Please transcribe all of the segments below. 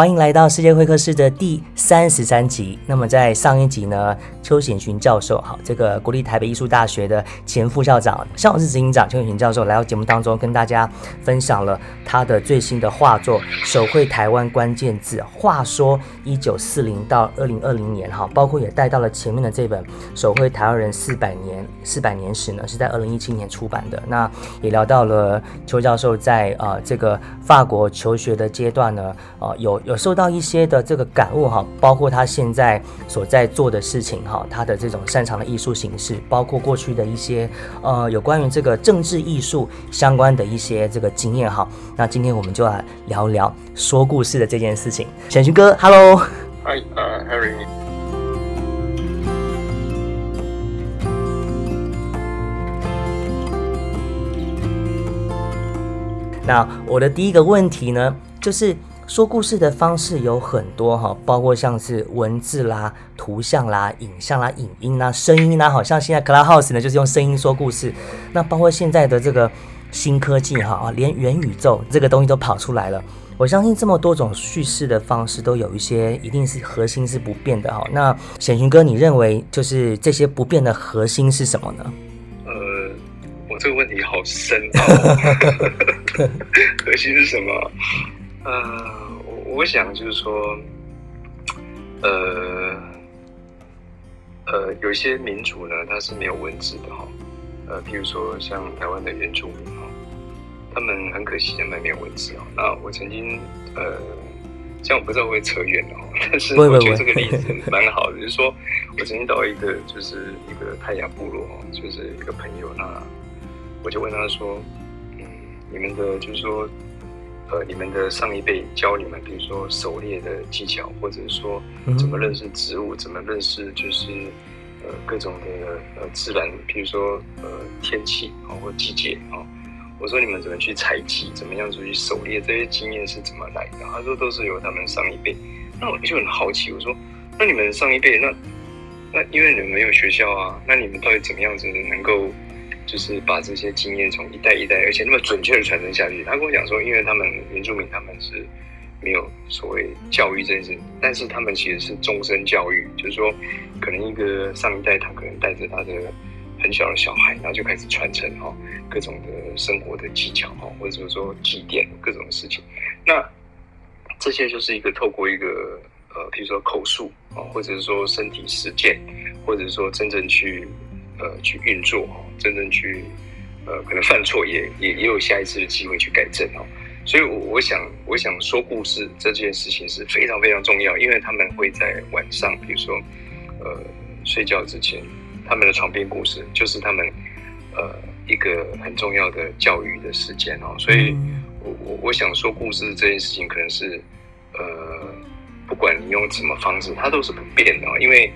欢迎来到世界会客室的第三十三集。那么在上一集呢，邱显群教授，好，这个国立台北艺术大学的前副校长、校长室执行长邱显群教授来到节目当中，跟大家分享了他的最新的画作《手绘台湾关键字》。话说一九四零到二零二零年，哈，包括也带到了前面的这本《手绘台湾人四百年四百年史》呢，是在二零一七年出版的。那也聊到了邱教授在呃这个法国求学的阶段呢，呃有。有受到一些的这个感悟哈，包括他现在所在做的事情哈，他的这种擅长的艺术形式，包括过去的一些呃有关于这个政治艺术相关的一些这个经验哈。那今天我们就来聊聊说故事的这件事情。显勋哥，Hello，嗨，呃，Harry。那我的第一个问题呢，就是。说故事的方式有很多哈，包括像是文字啦、图像啦、影像啦、影音啦、声音啦，好像现在 Clubhouse 呢就是用声音说故事。那包括现在的这个新科技哈啊，连元宇宙这个东西都跑出来了。我相信这么多种叙事的方式都有一些一定是核心是不变的哈。那显群哥，你认为就是这些不变的核心是什么呢？呃，我这个问题好深哦。核心是什么？呃。我我想就是说，呃，呃，有些民族呢，它是没有文字的哈，呃，譬如说像台湾的原住民哈，他们很可惜他们没有文字哦。那我曾经呃，这样我不知道会扯远了哈，但是我觉得这个例子蛮好的，就是说我曾经到一个就是一个泰雅部落哦，就是一个朋友，那我就问他说，嗯，你们的就是说。呃，你们的上一辈教你们，比如说狩猎的技巧，或者说怎么认识植物，怎么认识就是呃各种的呃自然，比如说呃天气啊或季节啊。我说你们怎么去采集，怎么样子去狩猎，这些经验是怎么来的？他说都是由他们上一辈。那我就很好奇，我说那你们上一辈那那因为你们没有学校啊，那你们到底怎么样子能够？就是把这些经验从一代一代，而且那么准确的传承下去。他跟我讲说，因为他们原住民他们是没有所谓教育这件事，但是他们其实是终身教育，就是说，可能一个上一代他可能带着他的很小的小孩，然后就开始传承哈各种的生活的技巧哈，或者说祭奠各种事情。那这些就是一个透过一个呃，比如说口述啊，或者是说身体实践，或者说真正去。呃，去运作哦，真正去，呃，可能犯错也也也有下一次的机会去改正哦。所以，我我想，我想说故事这件事情是非常非常重要，因为他们会在晚上，比如说，呃，睡觉之前，他们的床边故事就是他们呃一个很重要的教育的时间哦。所以，我我我想说故事这件事情，可能是呃，不管你用什么方式，它都是不变的，因为。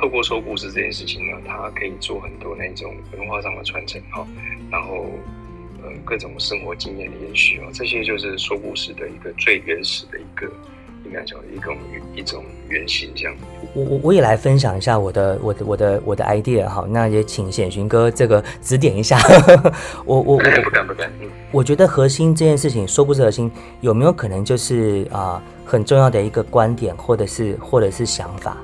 透过说故事这件事情呢，它可以做很多那种文化上的传承哈，然后呃各种生活经验的延续哦，这些就是说故事的一个最原始的一个应该讲一种一种原型这样。我我我也来分享一下我的我的我的我的 idea 哈，那也请显寻哥这个指点一下。我我我不敢不敢。我觉得核心这件事情说故事核心有没有可能就是啊很重要的一个观点或者是或者是想法。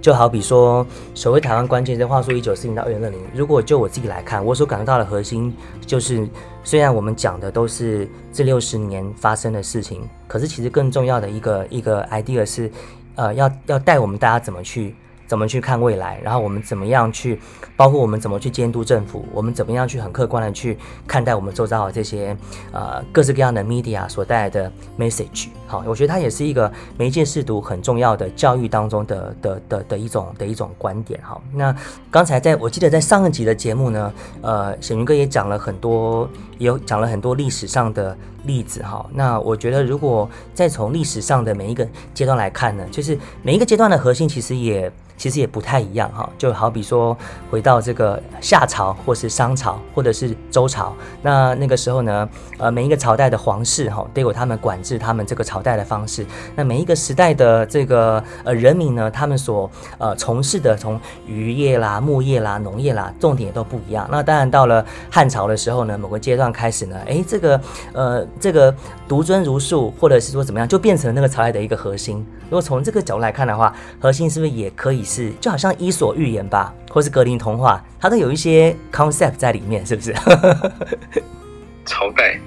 就好比说，所谓台湾关键这话说一九四零到二零二零，如果就我自己来看，我所感受到的核心就是，虽然我们讲的都是这六十年发生的事情，可是其实更重要的一个一个 idea 是，呃，要要带我们大家怎么去。怎么去看未来？然后我们怎么样去，包括我们怎么去监督政府？我们怎么样去很客观的去看待我们周遭的这些呃各式各样的 media 所带来的 message？好，我觉得它也是一个媒介视读很重要的教育当中的的的的一种的一种观点。哈，那刚才在我记得在上一集的节目呢，呃，沈云哥也讲了很多，也有讲了很多历史上的例子。哈，那我觉得如果再从历史上的每一个阶段来看呢，就是每一个阶段的核心其实也。其实也不太一样哈。就好比说回到这个夏朝，或是商朝，或者是周朝，那那个时候呢，呃，每一个朝代的皇室哈都有他们管制他们这个朝朝代的方式。那每一个时代的这个呃人民呢，他们所呃从事的从渔业啦、牧业啦、农业啦，重点也都不一样。那当然到了汉朝的时候呢，某个阶段开始呢，哎，这个呃这个独尊儒术，或者是说怎么样，就变成了那个朝代的一个核心。如果从这个角度来看的话，核心是不是也可以是就好像伊索寓言吧，或是格林童话，它都有一些 concept 在里面，是不是？朝代，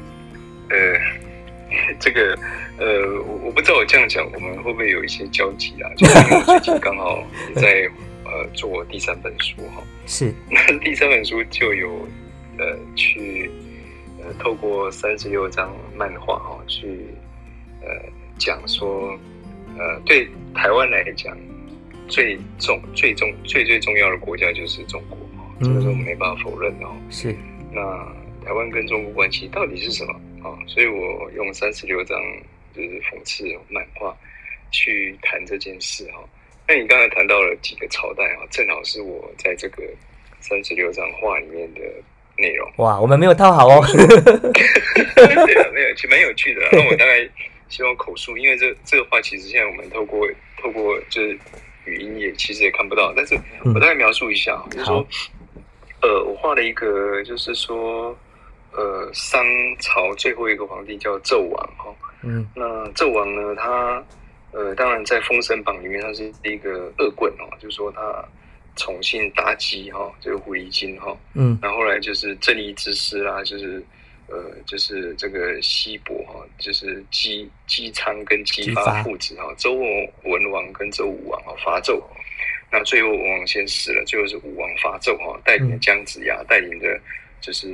呃，这个。呃，我我不知道我这样讲，我们会不会有一些交集啊？就是因为我最近刚好 在呃做第三本书哈，是 那第三本书就有呃去呃透过三十六张漫画哈去呃讲说呃对台湾来讲最重最重最最重要的国家就是中国哈，这个是我们没办法否认的哦。是那台湾跟中国关系到底是什么啊？所以我用三十六张。就是讽刺漫画去谈这件事哈，那你刚才谈到了几个朝代啊，正好是我在这个三十六张画里面的内容。哇，我们没有套好哦。对啊，没有，其实蛮有趣的。那我大概希望口述，因为这这个画其实现在我们透过透过就是语音也其实也看不到，但是我大概描述一下，就是说，呃，我画了一个，就是说，呃，商朝最后一个皇帝叫纣王哈。嗯，那纣王呢？他呃，当然在《封神榜》里面，他是一个恶棍哦，就是说他宠信妲己哈，这个狐狸精哈。嗯，然后来就是正义之师啦，就是呃，就是这个西伯哈，就是姬姬昌跟姬发父子哈，周文王跟周武王哈伐纣，那最后文王先死了，最后是武王伐纣哈，带领姜子牙带领的。就是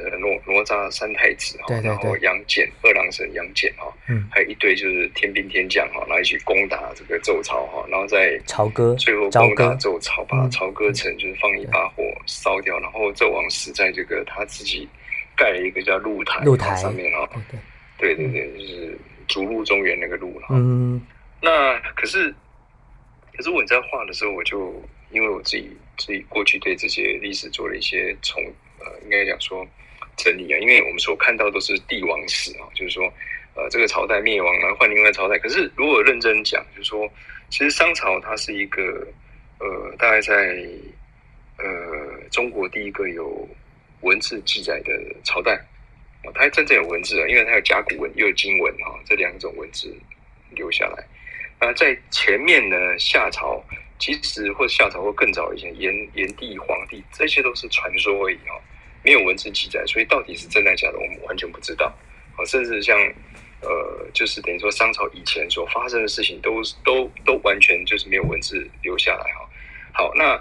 呃哪哪吒三太子哈，然后杨戬二郎神杨戬哈，嗯，还有一堆就是天兵天将哈，然后一起攻打这个周朝哈，然后在朝歌最后攻打周朝，把朝歌城就是放一把火烧掉，然后纣王死在这个他自己盖了一个叫露台露台上面哈，对对。对，就是逐鹿中原那个鹿哈，嗯，那可是可是我在画的时候，我就因为我自己自己过去对这些历史做了一些重。应该讲说整理啊，因为我们所看到都是帝王史啊，就是说，呃，这个朝代灭亡了，换另外朝代。可是如果认真讲，就是说，其实商朝它是一个呃，大概在呃中国第一个有文字记载的朝代啊，它真正有文字啊，因为它有甲骨文又有金文哈，这两种文字留下来。那在前面呢，夏朝其实或夏朝或更早以前，炎炎帝、黄帝这些都是传说而已哈。没有文字记载，所以到底是真的假的，我们完全不知道。好，甚至像呃，就是等于说商朝以前所发生的事情，都都都完全就是没有文字留下来哈。好，那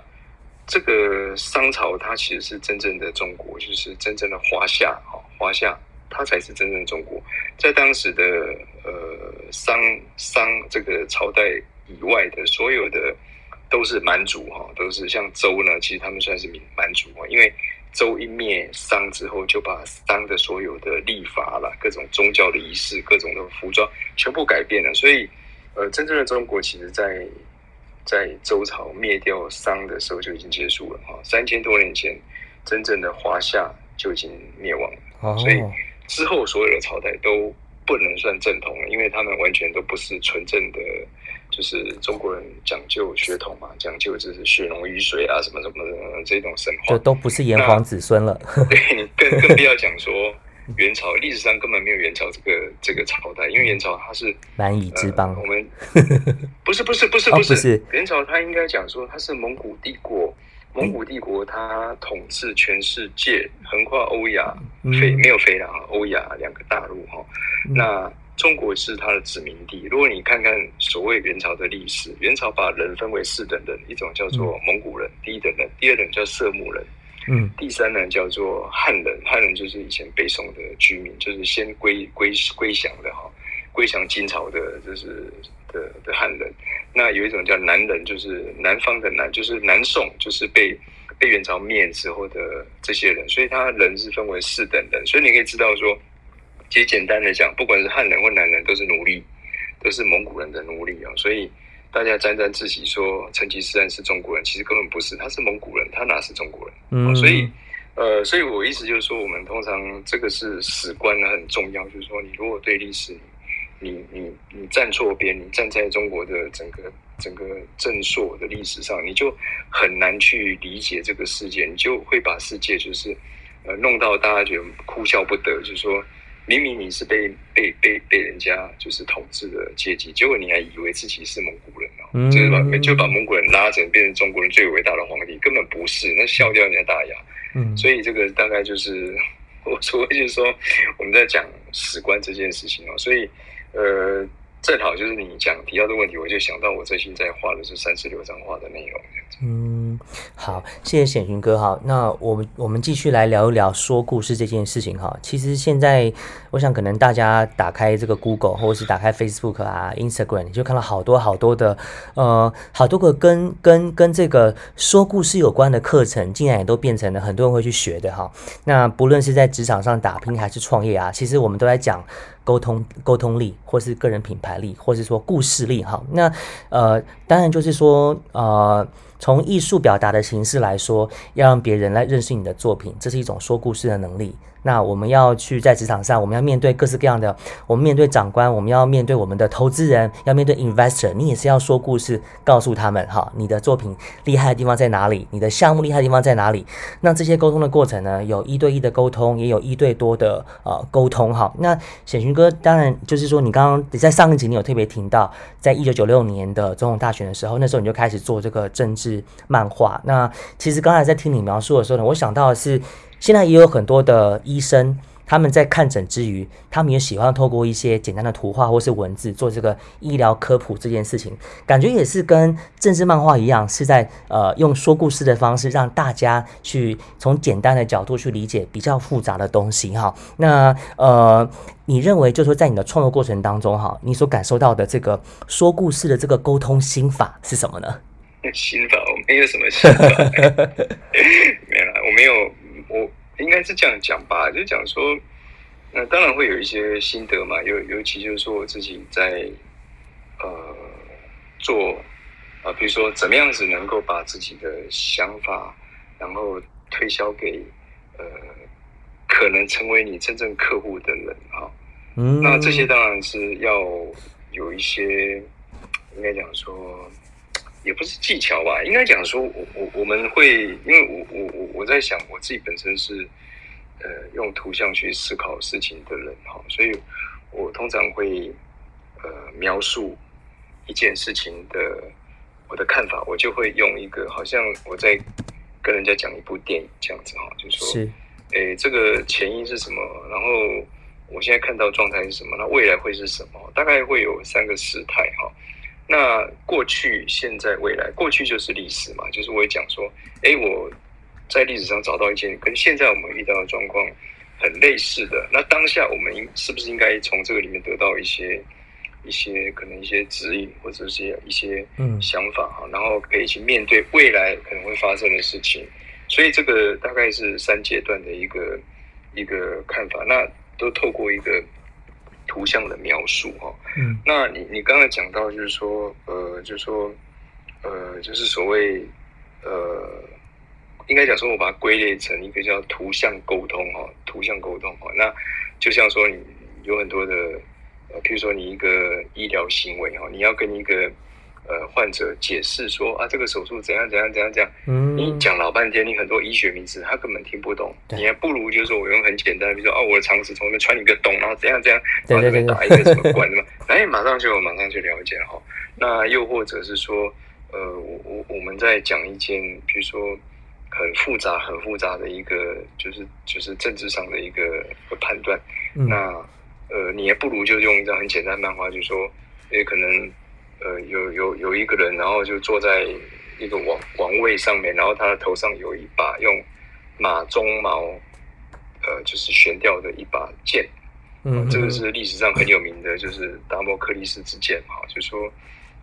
这个商朝它其实是真正的中国，就是真正的华夏哈，华夏它才是真正的中国。在当时的呃商商这个朝代以外的所有的都是蛮族哈，都是像周呢，其实他们算是民蛮族啊，因为。周一灭商之后，就把商的所有的历法了、各种宗教的仪式、各种的服装全部改变了。所以，呃，真正的中国其实，在在周朝灭掉商的时候就已经结束了哈。三千多年前，真正的华夏就已经灭亡了。所以之后所有的朝代都不能算正统了，因为他们完全都不是纯正的。就是中国人讲究血统嘛，讲究就是血浓于水啊，什么什么的这种神话，就都不是炎黄子孙了。对，更更不要讲说元朝，历史上根本没有元朝这个这个朝代，因为元朝它是蛮夷之邦。我们不是不是不是不是元朝，它应该讲说它是蒙古帝国，蒙古帝国它统治全世界，横跨欧亚非没有非啊，欧亚两个大陆哈，那。中国是它的殖民地。如果你看看所谓元朝的历史，元朝把人分为四等人，一种叫做蒙古人，第一等人；第二等叫色目人，嗯，第三呢叫做汉人。汉人就是以前北宋的居民，就是先归归归降的哈，归降金朝的，就是的的汉人。那有一种叫南人，就是南方的南，就是南宋，就是被被元朝灭之后的这些人。所以他人是分为四等人，所以你可以知道说。其实简单的讲，不管是汉人或南人，都是奴隶，都是蒙古人的奴隶啊。所以大家沾沾自喜说成吉思汗是中国人，其实根本不是，他是蒙古人，他哪是中国人？嗯，所以呃，所以我意思就是说，我们通常这个是史观呢很重要，就是说你如果对历史，你你你站错边，你站在中国的整个整个正朔的历史上，你就很难去理解这个世界，你就会把世界就是呃弄到大家觉得哭笑不得，就是说。明明你是被被被被人家就是统治的阶级，结果你还以为自己是蒙古人哦，就是把就把蒙古人拉成变成中国人最伟大的皇帝，根本不是，那笑掉人家大牙。嗯，所以这个大概就是 我所谓就是说我们在讲史观这件事情哦，所以呃。正好就是你讲提到的问题，我就想到我最近在画的是三十六张画的内容。嗯，好，谢谢显群哥哈。那我们我们继续来聊一聊说故事这件事情哈。其实现在我想可能大家打开这个 Google 或者是打开 Facebook 啊、Instagram，你就看到好多好多的呃好多个跟跟跟这个说故事有关的课程，竟然也都变成了很多人会去学的哈。那不论是在职场上打拼还是创业啊，其实我们都在讲。沟通沟通力，或是个人品牌力，或是说故事力，哈，那呃，当然就是说呃。从艺术表达的形式来说，要让别人来认识你的作品，这是一种说故事的能力。那我们要去在职场上，我们要面对各式各样的，我们面对长官，我们要面对我们的投资人，要面对 investor，你也是要说故事，告诉他们哈，你的作品厉害的地方在哪里，你的项目厉害的地方在哪里。那这些沟通的过程呢，有一对一的沟通，也有一对多的呃沟通哈。那显群哥，当然就是说，你刚刚你在上一集你有特别听到，在一九九六年的总统大选的时候，那时候你就开始做这个政治。漫画。那其实刚才在听你描述的时候呢，我想到的是，现在也有很多的医生，他们在看诊之余，他们也喜欢透过一些简单的图画或是文字做这个医疗科普这件事情，感觉也是跟政治漫画一样，是在呃用说故事的方式，让大家去从简单的角度去理解比较复杂的东西哈。那呃，你认为就是说在你的创作过程当中哈，你所感受到的这个说故事的这个沟通心法是什么呢？心法，我没有什么心法，没了，我没有，我应该是这样讲吧，就讲说，那当然会有一些心得嘛，尤尤其就是说我自己在呃做啊，比如说怎么样子能够把自己的想法，然后推销给呃可能成为你真正客户的人哈，嗯，那这些当然是要有一些，应该讲说。也不是技巧吧，应该讲说，我我我们会，因为我我我我在想，我自己本身是呃用图像去思考事情的人哈，所以我通常会呃描述一件事情的我的看法，我就会用一个好像我在跟人家讲一部电影这样子哈，就说，是，诶，这个前因是什么，然后我现在看到状态是什么，那未来会是什么，大概会有三个时态哈。那过去、现在、未来，过去就是历史嘛，就是我会讲说，哎，我在历史上找到一件跟现在我们遇到的状况很类似的，那当下我们应是不是应该从这个里面得到一些一些可能一些指引，或者是一些嗯。想法哈，然后可以去面对未来可能会发生的事情，所以这个大概是三阶段的一个一个看法，那都透过一个。图像的描述哈，嗯，那你你刚才讲到就是说，呃，就是说，呃，就是所谓，呃，应该讲说，我把它归类成一个叫图像沟通哈，图像沟通哈，那就像说你有很多的，呃，譬如说你一个医疗行为哈，你要跟一个。呃，患者解释说啊，这个手术怎样怎样怎样怎样，嗯，你讲老半天，你很多医学名词他根本听不懂，你还不如就是说我用很简单，比如说哦，我的肠子从那边穿一个洞，然后怎样怎样，然后这边打一个什么管，什么，哎，马上就马上就了解了哈。那又或者是说，呃，我我我们在讲一件，比如说很复杂很复杂的一个，就是就是政治上的一个判断，那呃，你也不如就用一张很简单漫画，就说，也可能。呃，有有有一个人，然后就坐在一个王王位上面，然后他的头上有一把用马鬃毛，呃，就是悬吊的一把剑。嗯，这个是历史上很有名的，就是达摩克利斯之剑哈。就说，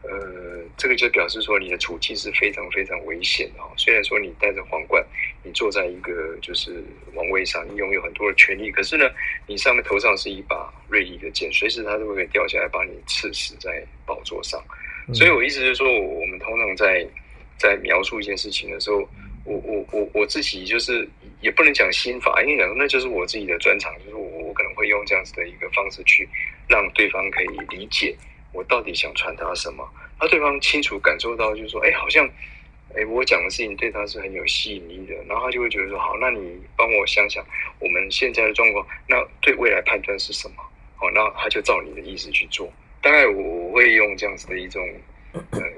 呃，这个就表示说你的处境是非常非常危险的哈。虽然说你戴着皇冠，你坐在一个就是王位上，你拥有很多的权利，可是呢，你上面头上是一把锐利的剑，随时它都会掉下来把你刺死在宝座上。所以我意思就是说，我我们通常在在描述一件事情的时候，我我我我自己就是也不能讲心法，因为讲那就是我自己的专长，就是我我可能会用这样子的一个方式去让对方可以理解我到底想传达什么，那对方清楚感受到，就是说，哎，好像。哎，我讲的事情对他是很有吸引力的，然后他就会觉得说，好，那你帮我想想我们现在的状况，那对未来判断是什么？好，那他就照你的意思去做。大概我会用这样子的一种。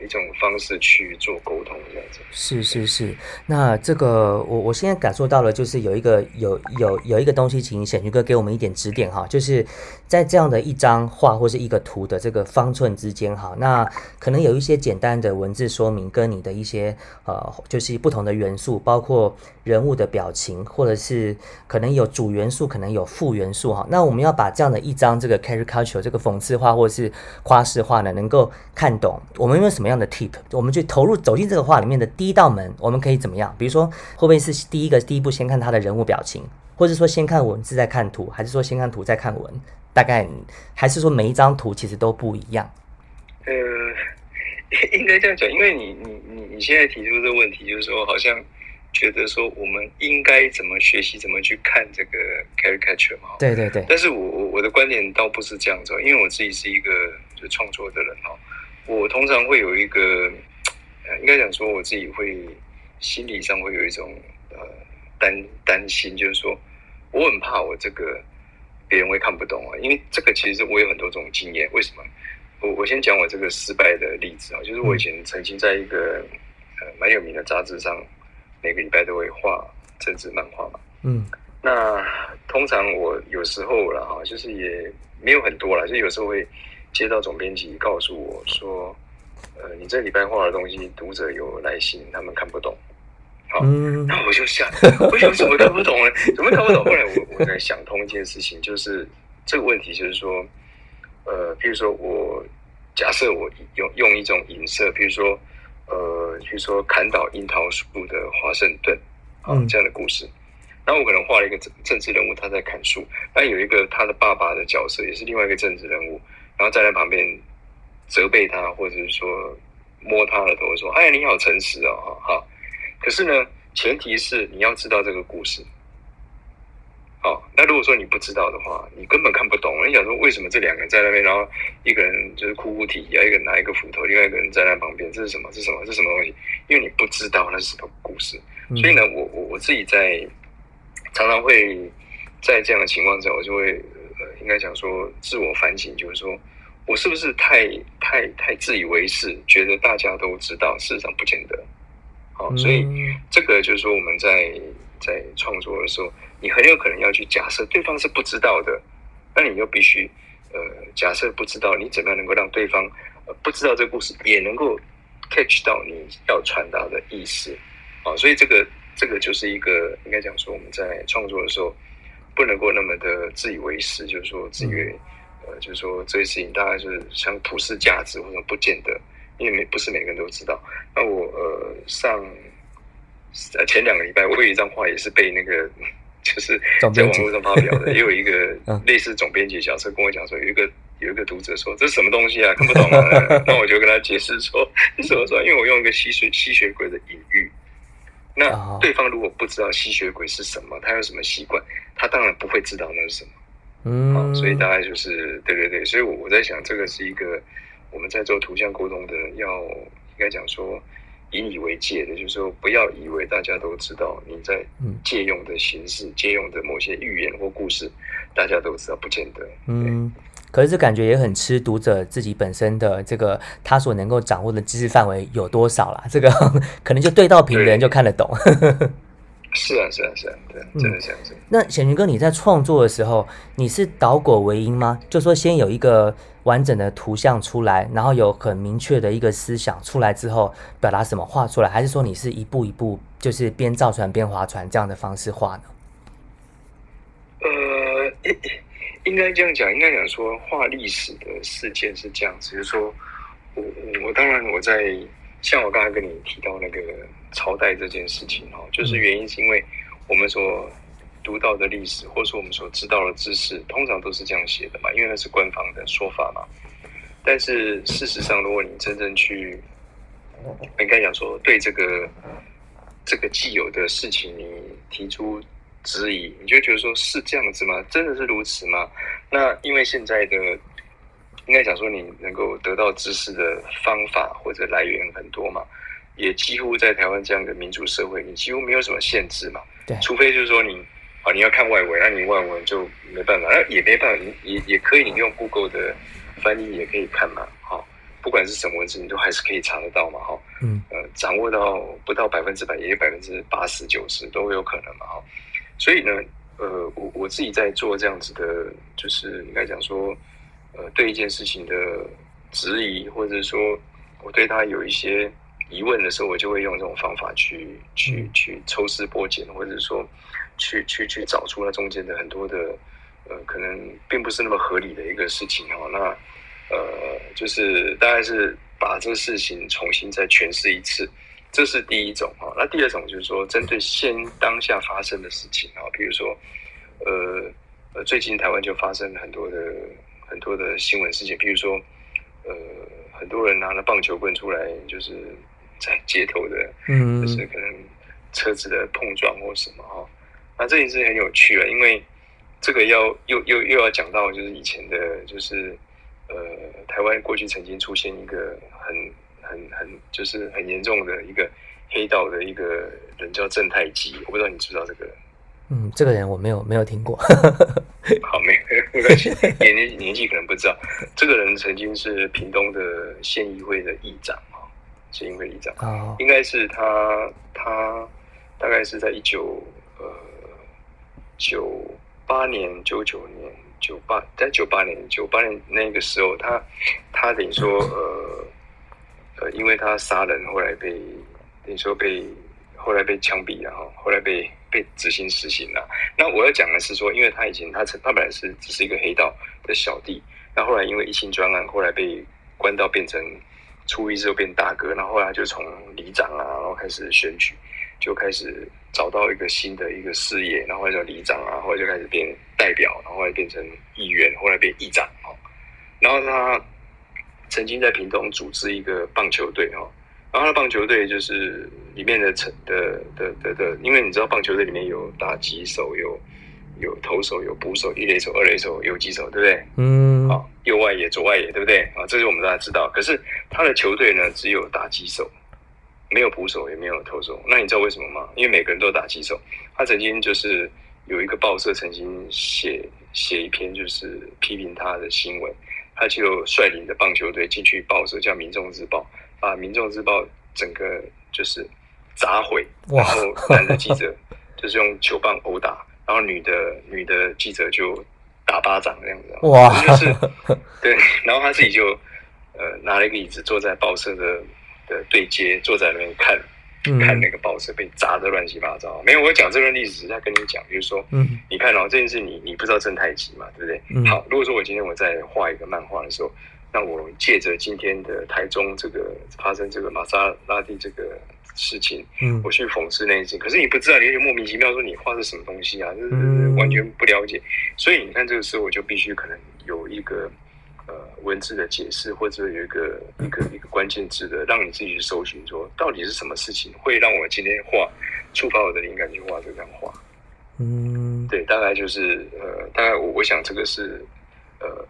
一种方式去做沟通，这样子是是是。那这个我我现在感受到了，就是有一个有有有一个东西，请显群哥给我们一点指点哈，就是在这样的一张画或是一个图的这个方寸之间哈，那可能有一些简单的文字说明，跟你的一些呃，就是不同的元素，包括人物的表情，或者是可能有主元素，可能有副元素哈。那我们要把这样的一张这个 caricature 这个讽刺画或是夸饰画呢，能够看懂。们用什么样的 tip？我们去投入走进这个画里面的第一道门，我们可以怎么样？比如说，会不会是第一个第一步先看他的人物表情，或者说先看文字再看图，还是说先看图再看文？大概还是说每一张图其实都不一样？呃，应该这样讲，因为你你你你现在提出这个问题，就是说好像觉得说我们应该怎么学习，怎么去看这个 caricature 嘛？对对对。但是我我我的观点倒不是这样子，因为我自己是一个就创作的人哈。我通常会有一个，呃，应该讲说我自己会心理上会有一种呃担担心，就是说我很怕我这个别人会看不懂啊，因为这个其实我有很多种经验。为什么？我我先讲我这个失败的例子啊，就是我以前曾经在一个呃蛮有名的杂志上，每个礼拜都会画政治漫画嘛。嗯。那通常我有时候了哈，就是也没有很多了，就有时候会。接到总编辑告诉我说：“呃，你这礼拜画的东西，读者有来信，他们看不懂。”好，那我就想，为什么怎么看不懂呢？怎么看不懂？后来我我在想通一件事情，就是这个问题，就是说，呃，比如说我假设我用用一种影射，比如说，呃，比如说砍倒樱桃树的华盛顿啊这样的故事，那我可能画了一个政政治人物，他在砍树，但有一个他的爸爸的角色，也是另外一个政治人物。然后站在旁边责备他，或者是说摸他的头，说：“哎，你好诚实哦，哈。”可是呢，前提是你要知道这个故事。好，那如果说你不知道的话，你根本看不懂。你想说，为什么这两个人在那边，然后一个人就是哭哭啼啼，一个人拿一个斧头，另外一个人站在旁边，这是什么？是什么？是什么东西？因为你不知道那是什么故事，所以呢，我我我自己在常常会在这样的情况下，我就会。呃，应该讲说自我反省，就是说我是不是太太太自以为是，觉得大家都知道，事实上不见得。好，所以这个就是说我们在在创作的时候，你很有可能要去假设对方是不知道的，那你又必须呃假设不知道，你怎么样能够让对方不知道这个故事也能够 catch 到你要传达的意思？啊，所以这个这个就是一个应该讲说我们在创作的时候。不能够那么的自以为是，就是说自以为，呃，就是说这些事情大概是像普世价值，或者不见得，因为每不是每个人都知道。那我呃上呃前两个礼拜，我有一张画也是被那个 就是在网络上发表的，也有一个类似总编辑角色跟我讲说，有一个有一个读者说这是什么东西啊，看不懂啊。那我就跟他解释说，什么说？因为我用一个吸血吸血鬼的隐喻。那对方如果不知道吸血鬼是什么，他有什么习惯，他当然不会知道那是什么。嗯，好，所以大概就是对对对，所以我我在想，这个是一个我们在做图像沟通的，要应该讲说引以为戒的，就是说不要以为大家都知道你在借用的形式、借用的某些寓言或故事，大家都知道，不见得。嗯。可是这感觉也很吃读者自己本身的这个他所能够掌握的知识范围有多少啦，这个可能就对到屏的人就看得懂。是啊，是啊，是啊，对，真的这样子。那显云哥，你在创作的时候，你是导果为因吗？就说先有一个完整的图像出来，然后有很明确的一个思想出来之后，表达什么画出来，还是说你是一步一步就是边造船边划船这样的方式画呢？呃。应该这样讲，应该讲说画历史的事件是这样只，是说，我我当然我在像我刚才跟你提到那个朝代这件事情哈，就是原因是因为我们所读到的历史，或者说我们所知道的知识，通常都是这样写的嘛，因为那是官方的说法嘛。但是事实上，如果你真正去，应该讲说对这个这个既有的事情，你提出质疑，你就觉得说是这样子吗？真的是如此吗？那因为现在的应该讲说，你能够得到知识的方法或者来源很多嘛，也几乎在台湾这样的民主社会，你几乎没有什么限制嘛。对，除非就是说你啊，你要看外文，那你外文就没办法，那也没办法，也也可以，你用 Google 的。翻译也可以看嘛，哈，不管是什么文字，你都还是可以查得到嘛，哈，嗯，呃，掌握到不到百分之百，也有百分之八十九十都有可能嘛，哈，所以呢，呃，我我自己在做这样子的，就是应该讲说，呃，对一件事情的质疑，或者说我对他有一些疑问的时候，我就会用这种方法去去去抽丝剥茧，或者说去去去找出那中间的很多的。呃，可能并不是那么合理的一个事情哦。那呃，就是大概是把这个事情重新再诠释一次，这是第一种哈。那第二种就是说，针对现当下发生的事情啊，比如说呃呃，最近台湾就发生了很多的很多的新闻事件，比如说呃，很多人拿了棒球棍出来，就是在街头的，嗯，就是可能车子的碰撞或什么哈。那这件事情很有趣啊，因为。这个要又又又要讲到，就是以前的，就是呃，台湾过去曾经出现一个很很很就是很严重的一个黑道的一个人叫正太基，我不知道你知不知道这个人？嗯，这个人我没有没有听过。好，没没关系，年年年纪可能不知道。这个人曾经是屏东的县议会的议长啊，县议会议长啊，应该是他他大概是在一九呃九。八年、九九年、九八，在九八年、九八年那个时候，他他等于说，呃呃，因为他杀人，后来被等于说被后来被枪毙了哈，后来被被执行死刑了。那我要讲的是说，因为他以前他他本来是只是一个黑道的小弟，那后来因为一心专案，后来被关到变成初一之后变大哥，然后后来就从里长啊，然后开始选举。就开始找到一个新的一个事业，然后叫里长啊，后来就开始变代表，然后来变成议员，后来变议长哦。然后他曾经在屏东组织一个棒球队哦，然后他的棒球队就是里面的成的的的的，因为你知道棒球队里面有打击手，有有投手，有捕手，一垒手、二垒手、游击手，对不对？嗯。好，右外野、左外野，对不对？啊，这是我们大家知道。可是他的球队呢，只有打击手。没有捕手，也没有投手，那你知道为什么吗？因为每个人都打击手。他曾经就是有一个报社曾经写写一篇就是批评他的新闻，他就率领着棒球队进去报社叫《民众日报》，把《民众日报》整个就是砸毁，然后男的记者 就是用球棒殴打，然后女的女的记者就打巴掌这样子。哇，就是对，然后他自己就呃拿了一个椅子坐在报社的。的对接，坐在那边看，看那个报纸被砸的乱七八糟。没有，我讲这段历史是在跟你讲，就是说，嗯，你看哦，这件事你你不知道正太极嘛，对不对？好，如果说我今天我在画一个漫画的时候，那我借着今天的台中这个发生这个玛莎拉蒂这个事情，嗯，我去讽刺那件事，可是你不知道，你就莫名其妙说你画是什么东西啊，就是完全不了解。所以你看这个时候，我就必须可能有一个。呃，文字的解释，或者有一个一个一个关键字的，让你自己去搜寻，说到底是什么事情会让我今天画触发我的灵感去画这张画？嗯，对，大概就是呃，大概我我想这个是呃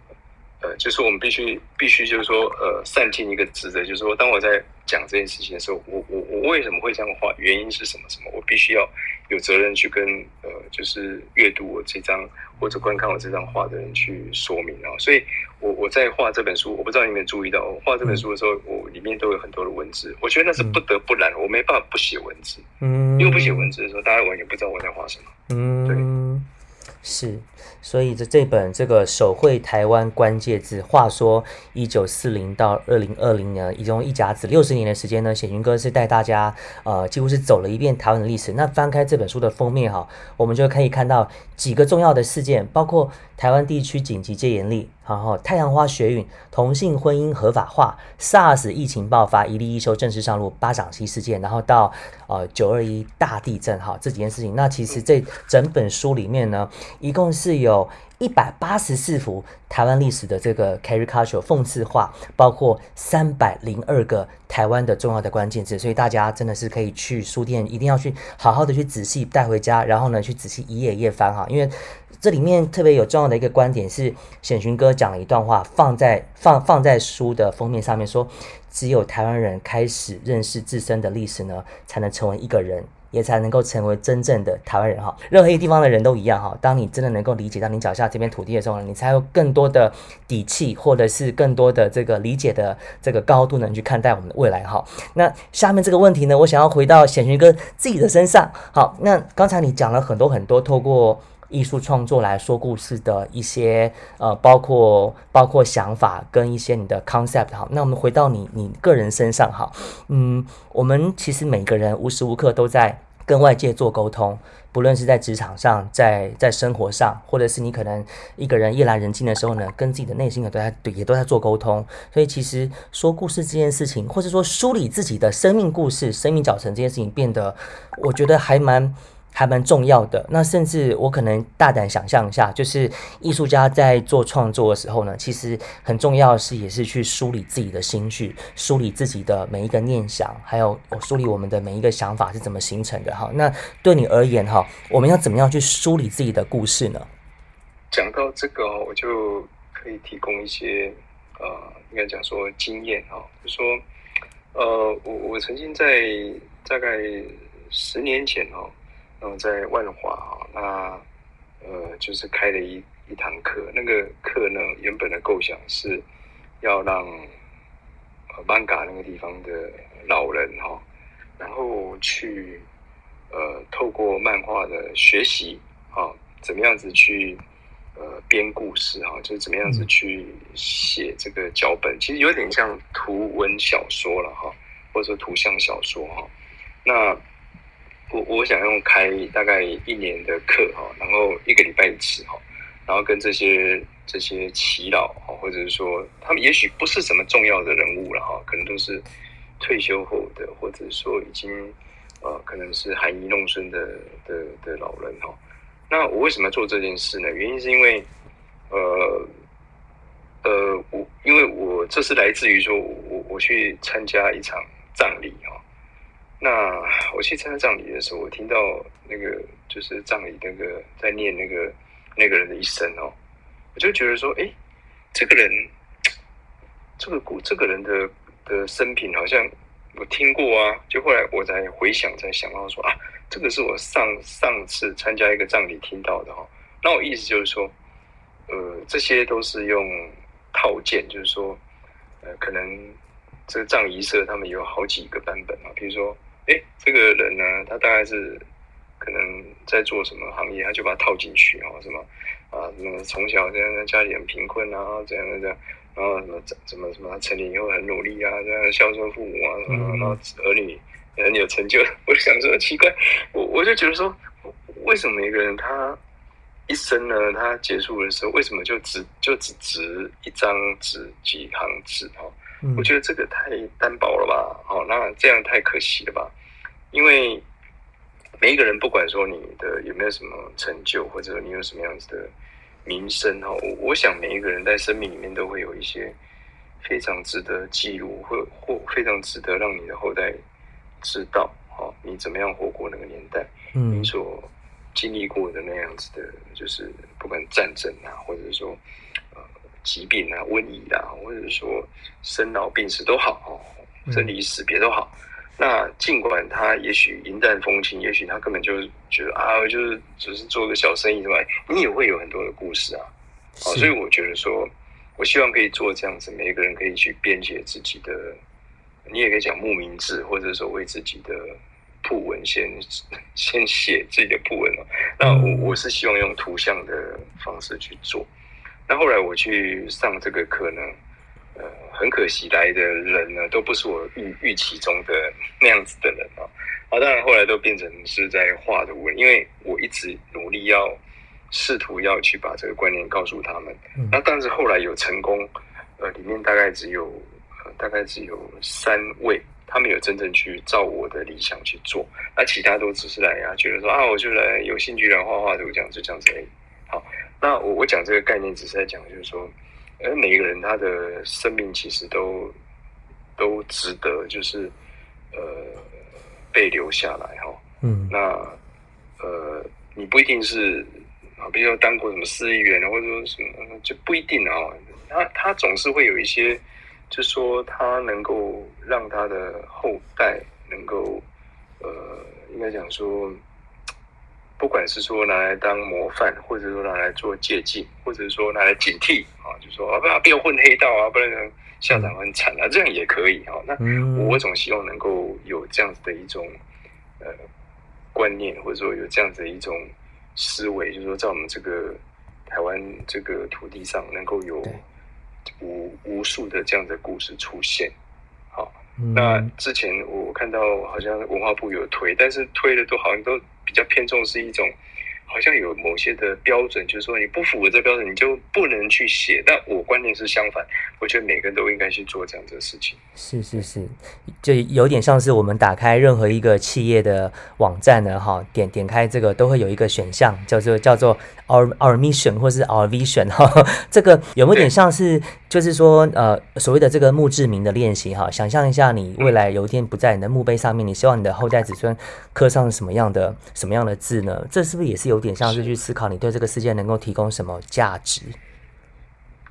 呃，就是我们必须必须就是说呃，善尽一个职责，就是说当我在讲这件事情的时候，我我我为什么会这样画？原因是什么？什么？我必须要有责任去跟呃，就是阅读我这张或者观看我这张画的人去说明啊，所以。我我在画这本书，我不知道你有没有注意到，我画这本书的时候，我里面都有很多的文字。我觉得那是不得不然，我没办法不写文字。嗯，因为不写文字的时候，大家完全不知道我在画什么。嗯，对，是。所以这这本这个手绘台湾关键字，话说一九四零到二零二零年，一共一甲子六十年的时间呢，显云哥是带大家呃几乎是走了一遍台湾的历史。那翻开这本书的封面哈，我们就可以看到几个重要的事件，包括台湾地区紧急戒严令，然后太阳花学运、同性婚姻合法化、SARS 疫情爆发、一例一休正式上路、巴掌溪事件，然后到呃九二一大地震哈这几件事情。那其实这整本书里面呢，一共是有。一百八十四幅台湾历史的这个 caricature 讽刺画，包括三百零二个台湾的重要的关键字，所以大家真的是可以去书店，一定要去好好的去仔细带回家，然后呢去仔细一页一页翻哈，因为这里面特别有重要的一个观点是显寻哥讲了一段话，放在放放在书的封面上面说，只有台湾人开始认识自身的历史呢，才能成为一个人。也才能够成为真正的台湾人哈，任何一个地方的人都一样哈。当你真的能够理解到你脚下这片土地的时候，你才有更多的底气，或者是更多的这个理解的这个高度呢去看待我们的未来哈。那下面这个问题呢，我想要回到显群哥自己的身上。好，那刚才你讲了很多很多，透过。艺术创作来说故事的一些呃，包括包括想法跟一些你的 concept 哈。那我们回到你你个人身上哈，嗯，我们其实每个人无时无刻都在跟外界做沟通，不论是在职场上，在在生活上，或者是你可能一个人夜阑人静的时候呢，跟自己的内心也都在对也都在做沟通。所以其实说故事这件事情，或者说梳理自己的生命故事、生命早晨这件事情，变得我觉得还蛮。还蛮重要的。那甚至我可能大胆想象一下，就是艺术家在做创作的时候呢，其实很重要的是，也是去梳理自己的心绪，梳理自己的每一个念想，还有我梳理我们的每一个想法是怎么形成的。哈，那对你而言，哈，我们要怎么样去梳理自己的故事呢？讲到这个，我就可以提供一些呃，应该讲说经验哈，就说呃，我我曾经在大概十年前哈。在万华啊，那呃，就是开了一一堂课。那个课呢，原本的构想是要让呃曼嘎那个地方的老人哈，然后去呃透过漫画的学习啊，怎么样子去呃编故事哈，就是怎么样子去写这个脚本，其实有点像图文小说了哈，或者说图像小说哈，那。我我想用开大概一年的课哈，然后一个礼拜一次哈，然后跟这些这些耆老哈，或者是说他们也许不是什么重要的人物了哈，可能都是退休后的，或者说已经呃可能是含饴弄孙的的的老人哈。那我为什么要做这件事呢？原因是因为呃呃我因为我这是来自于说我我去参加一场葬礼哈。那我去参加葬礼的时候，我听到那个就是葬礼那个在念那个那个人的一生哦，我就觉得说，哎，这个人，这个故这个人的的生平好像我听过啊。就后来我才回想，才想到说啊，这个是我上上次参加一个葬礼听到的哈。那我意思就是说，呃，这些都是用套件，就是说，呃，可能这个葬仪社他们有好几个版本啊，比如说。哎，这个人呢，他大概是可能在做什么行业，他就把他套进去啊，什么啊，什么从小这样家里很贫困啊，这样这样，然后什么怎么什么成年以后很努力啊，这样孝顺父母啊，然后儿女很有成就。我就想说奇怪，我我就觉得说，为什么一个人他一生呢，他结束的时候，为什么就只就只值一张纸几行字哈？我觉得这个太单薄了吧？哦，那这样太可惜了吧？因为每一个人，不管说你的有没有什么成就，或者说你有什么样子的名声哈，我我想每一个人在生命里面都会有一些非常值得记录，或或非常值得让你的后代知道，哈，你怎么样活过那个年代，嗯，你所经历过的那样子的，就是不管战争啊，或者说。疾病啊，瘟疫啊，或者说生老病死都好，生离死别都好。那尽管他也许云淡风轻，也许他根本就是觉得啊，就是只是做个小生意之外，你也会有很多的故事啊。好，所以我觉得说，我希望可以做这样子，每一个人可以去编写自己的，你也可以讲慕名志，或者说为自己的铺文先 先写自己的铺文那我我是希望用图像的方式去做。那后来我去上这个课呢，呃，很可惜来的人呢都不是我预预期中的那样子的人啊。啊，当然后来都变成是在画的文，因为我一直努力要试图要去把这个观念告诉他们。那但是后来有成功，呃，里面大概只有大概只有三位，他们有真正去照我的理想去做，那其他都只是来啊，觉得说啊，我就来有兴趣来画画图，这样就这样子而已。好。那我我讲这个概念，只是在讲，就是说，呃，每一个人他的生命其实都都值得，就是呃被留下来哈。嗯，那呃，你不一定是啊，比如说当过什么市议员，或者说什么，就不一定啊。他他总是会有一些，就说他能够让他的后代能够呃，应该讲说。不管是说拿来当模范，或者说拿来做借鉴，或者说拿来警惕啊，就说啊不要不要混黑道啊，不然校长很惨啊，这样也可以啊。那我总希望能够有这样子的一种呃观念，或者说有这样子的一种思维，就是说在我们这个台湾这个土地上，能够有无无数的这样的故事出现。好，那之前我看到好像文化部有推，但是推的都好像都。比较偏重是一种，好像有某些的标准，就是说你不符合这标准，你就不能去写。但我观念是相反，我觉得每个人都应该去做这样子的事情。是是是，就有点像是我们打开任何一个企业的网站呢，哈，点点开这个都会有一个选项，叫做叫做 our our mission 或是 our vision 哈。这个有没有点像是？就是说，呃，所谓的这个墓志铭的练习，哈，想象一下，你未来有一天不在你的墓碑上面，你希望你的后代子孙刻上什么样的什么样的字呢？这是不是也是有点像是去思考你对这个世界能够提供什么价值？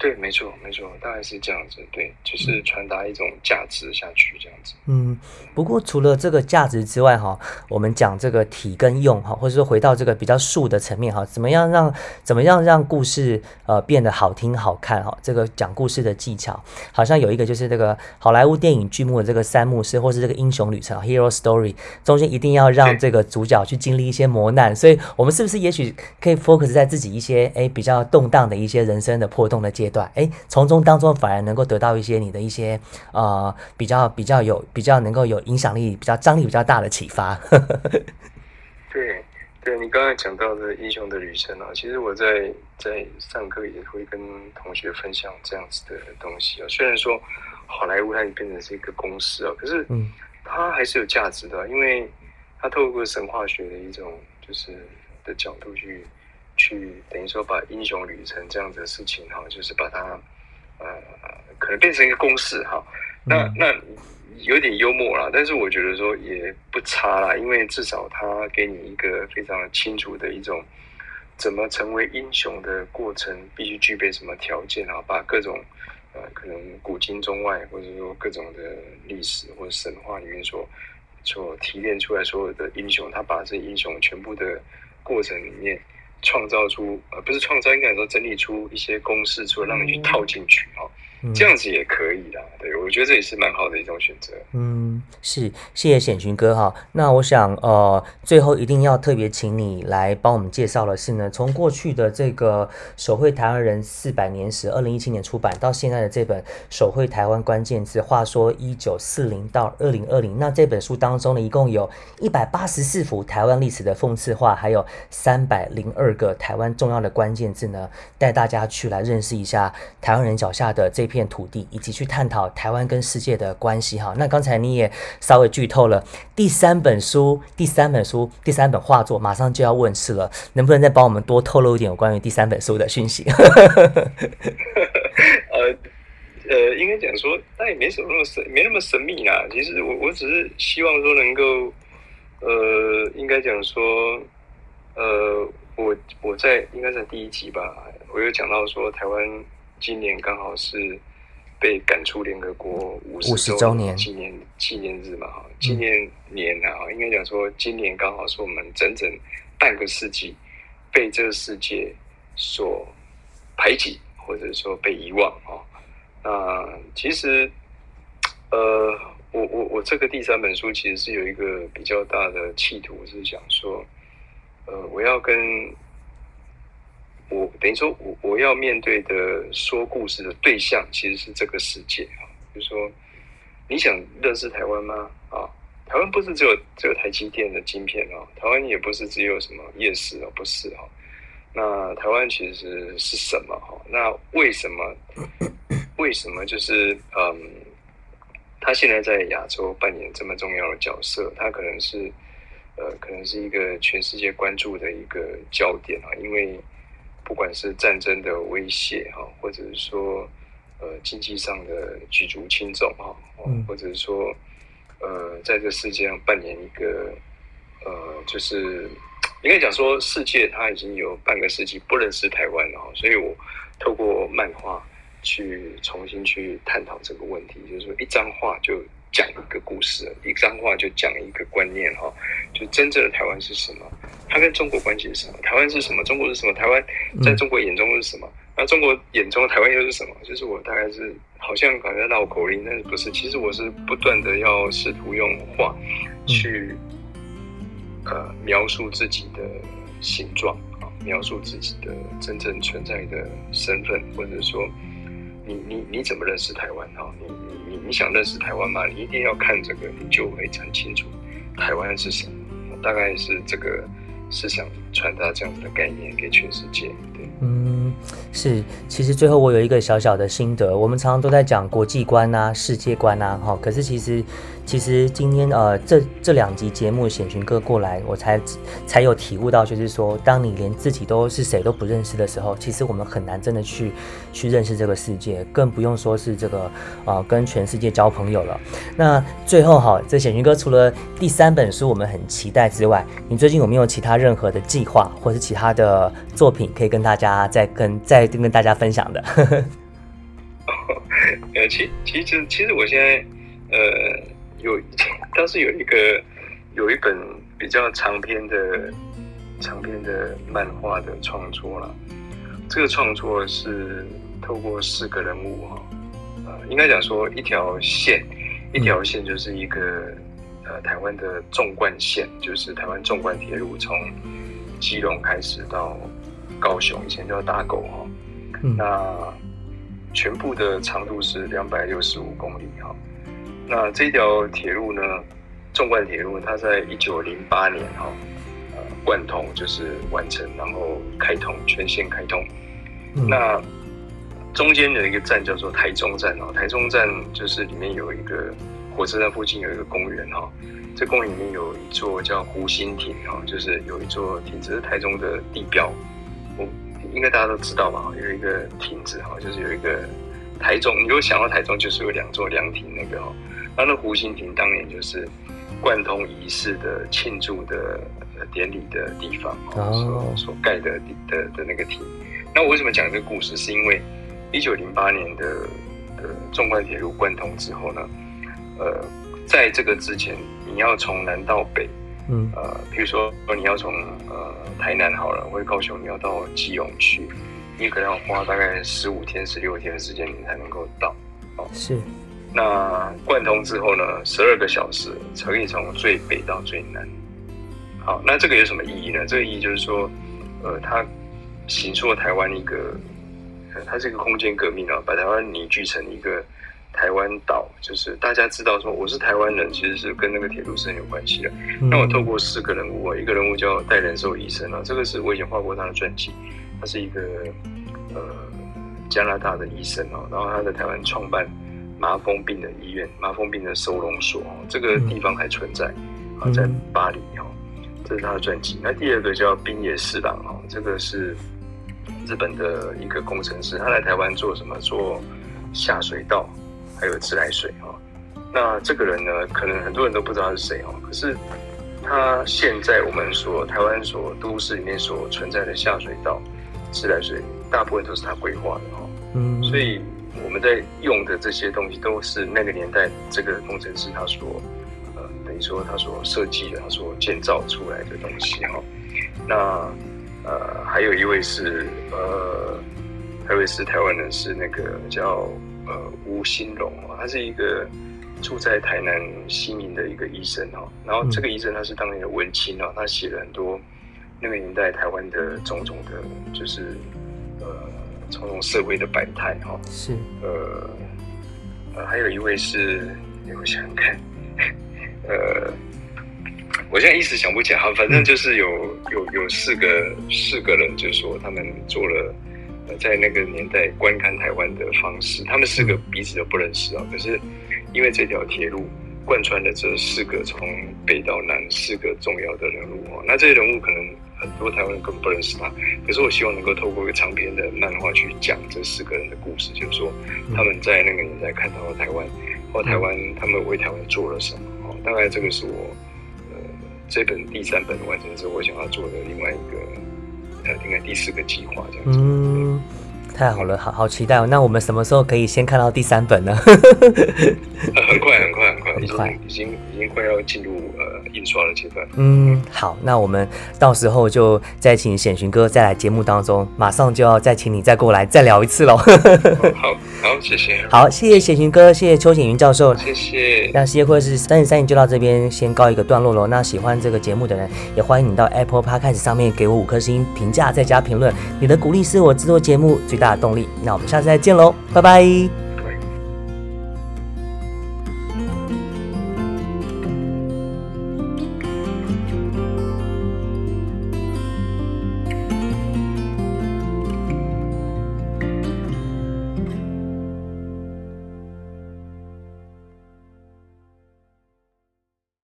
对，没错，没错，大概是这样子。对，就是传达一种价值下去，这样子。嗯，不过除了这个价值之外，哈，我们讲这个体跟用，哈，或者说回到这个比较术的层面，哈，怎么样让怎么样让故事呃变得好听好看，哈，这个讲故事的技巧，好像有一个就是这个好莱坞电影剧目的这个三幕式，或是这个英雄旅程 （hero story） 中间一定要让这个主角去经历一些磨难，所以我们是不是也许可以 focus 在自己一些哎比较动荡的一些人生的破洞的阶。阶段，哎，从中当中反而能够得到一些你的一些呃比较比较有比较能够有影响力、比较张力比较大的启发。对，对你刚才讲到的英雄的旅程啊，其实我在在上课也会跟同学分享这样子的东西啊。虽然说好莱坞它已变成是一个公司啊，可是嗯，它还是有价值的，因为它透过神话学的一种就是的角度去。去等于说把英雄旅程这样子的事情哈，就是把它呃可能变成一个公式哈。那那有点幽默啦，但是我觉得说也不差啦，因为至少他给你一个非常清楚的一种怎么成为英雄的过程，必须具备什么条件啊？把各种呃可能古今中外或者说各种的历史或者神话里面所所提炼出来所有的英雄，他把这英雄全部的过程里面。创造出呃，不是创造，应该说整理出一些公式，出来让你去套进去哈。这样子也可以啦，对我觉得这也是蛮好的一种选择。嗯，是，谢谢显群哥哈。那我想呃，最后一定要特别请你来帮我们介绍的是呢，从过去的这个《手绘台湾人四百年史》，二零一七年出版到现在的这本《手绘台湾关键字》，话说一九四零到二零二零，那这本书当中呢，一共有一百八十四幅台湾历史的讽刺画，还有三百零二个台湾重要的关键字呢，带大家去来认识一下台湾人脚下的这。片土地，以及去探讨台湾跟世界的关系哈。那刚才你也稍微剧透了第三本书，第三本书，第三本画作马上就要问世了，能不能再帮我们多透露一点有关于第三本书的讯息？呃呃，应该讲说，那也没什么那么神，没那么神秘啦。其实我我只是希望说能够，呃，应该讲说，呃，我我在应该在第一集吧，我有讲到说台湾。今年刚好是被赶出联合国五十周年纪念纪念日嘛，哈，纪念年啊，应该讲说今年刚好是我们整整半个世纪被这个世界所排挤，或者说被遗忘啊。那其实，呃，我我我这个第三本书其实是有一个比较大的企图，是想说，呃，我要跟。我等于说，我我要面对的说故事的对象其实是这个世界啊。就是说，你想认识台湾吗？啊，台湾不是只有只有台积电的晶片哦，台湾也不是只有什么夜市哦，不是哈。那台湾其实是什么哈？那为什么 为什么就是嗯，他现在在亚洲扮演这么重要的角色？他可能是呃，可能是一个全世界关注的一个焦点啊，因为。不管是战争的威胁哈，或者是说呃经济上的举足轻重哈，或者是说呃在这世界上扮演一个呃就是应该讲说世界它已经有半个世纪不认识台湾了哈，所以我透过漫画去重新去探讨这个问题，就是说一张画就。讲一个故事，一张画就讲一个观念哈，就真正的台湾是什么？它跟中国关系是什么？台湾是什么？中国是什么？台湾在中国眼中是什么？那中国眼中的台湾又是什么？就是我大概是好像感觉绕口令，但是不是？其实我是不断的要试图用画去呃描述自己的形状啊，描述自己的真正存在的身份，或者说你你你怎么认识台湾哈？你。你想认识台湾吗？你一定要看这个，你就会很清楚台湾是什么。大概是这个是想传达这样子的概念给全世界。对，嗯，是。其实最后我有一个小小的心得，我们常常都在讲国际观啊、世界观啊，哈。可是其实。其实今天呃，这这两集节目显群哥过来，我才才有体悟到，就是说，当你连自己都是谁都不认识的时候，其实我们很难真的去去认识这个世界，更不用说是这个啊跟全世界交朋友了。那最后哈，这显群哥除了第三本书我们很期待之外，你最近有没有其他认任何的计划，或是其他的作品可以跟大家再跟再跟大家分享的？呃，其其实其实我现在呃。有，当时有一个有一本比较长篇的长篇的漫画的创作了。这个创作是透过四个人物哈，呃，应该讲说一条线，一条线就是一个呃台湾的纵贯线，就是台湾纵贯铁路从基隆开始到高雄，以前叫大狗哈。那全部的长度是两百六十五公里哈。那这条铁路呢，纵贯铁路，它在一九零八年哈，呃，贯通就是完成，然后开通全线开通。那中间有一个站叫做台中站哦，台中站就是里面有一个火车站附近有一个公园哈，这公园里面有一座叫湖心亭哈，就是有一座亭子是台中的地标，我应该大家都知道吧？有一个亭子哈，就是有一个台中，你如果想到台中，就是有两座凉亭那个哈。那那湖心亭当年就是贯通仪式的庆祝的典礼的地方哦，所所盖的的的那个亭。那我为什么讲这个故事？是因为一九零八年的的纵贯铁路贯通之后呢，呃，在这个之前，你要从南到北，嗯，呃，比如说你要从呃台南好了，或者高雄，你要到基隆去，你可能要花大概十五天、十六天的时间，你才能够到。哦，是。那贯通之后呢？十二个小时可以从最北到最南。好，那这个有什么意义呢？这个意义就是说，呃，它形塑了台湾一个，它是一个空间革命啊，把台湾凝聚成一个台湾岛。就是大家知道说我是台湾人，其实是跟那个铁路是很有关系的。那我透过四个人物啊，一个人物叫戴仁寿医生啊，这个是我以前画过他的传记，他是一个呃加拿大的医生哦，然后他在台湾创办。麻风病的医院，麻风病的收容所，这个地方还存在，啊，在巴黎哦，这是他的传记。那第二个叫冰野四郎哦，这个是日本的一个工程师，他来台湾做什么？做下水道，还有自来水哈。那这个人呢，可能很多人都不知道他是谁哦，可是他现在我们所台湾所都市里面所存在的下水道、自来水，大部分都是他规划的哈。嗯，所以。我们在用的这些东西都是那个年代这个工程师他所呃等于说他所设计的他所建造出来的东西哈。那呃还有一位是呃还有一位是台湾人是那个叫呃吴新荣哦，他是一个住在台南西民的一个医生哦。然后这个医生他是当年的文青哦，他写了很多那个年代台湾的种种的，就是呃。从容社会的百态哈，是呃呃，还有一位是，我想想看，呃，我现在一时想不起来哈，反正就是有有有四个四个人，就是说他们做了在那个年代观看台湾的方式，他们四个彼此都不认识啊，可是因为这条铁路贯穿了这四个从北到南四个重要的人物哦，那这些人物可能。很多台湾人根本不认识他。可是我希望能够透过一个长篇的漫画去讲这四个人的故事，就是说他们在那个年代看到了台湾，或台湾他们为台湾做了什么。哦，大概这个是我呃这本第三本完成之后，我想要做的另外一个呃应该第四个计划这样子。嗯，太好了，好好期待哦。那我们什么时候可以先看到第三本呢？呃很快很快很快，已快经已经快要进入呃印刷的阶段。嗯，好，那我们到时候就再请显寻哥再来节目当中，马上就要再请你再过来再聊一次喽。好好，谢谢，好，谢谢显寻哥，谢谢邱显云教授。谢谢。那世界会是三十三集就到这边先告一个段落喽。那喜欢这个节目的人，也欢迎你到 Apple Podcast 上面给我五颗星评价，再加评论。你的鼓励是我制作节目最大的动力。那我们下次再见喽，拜拜。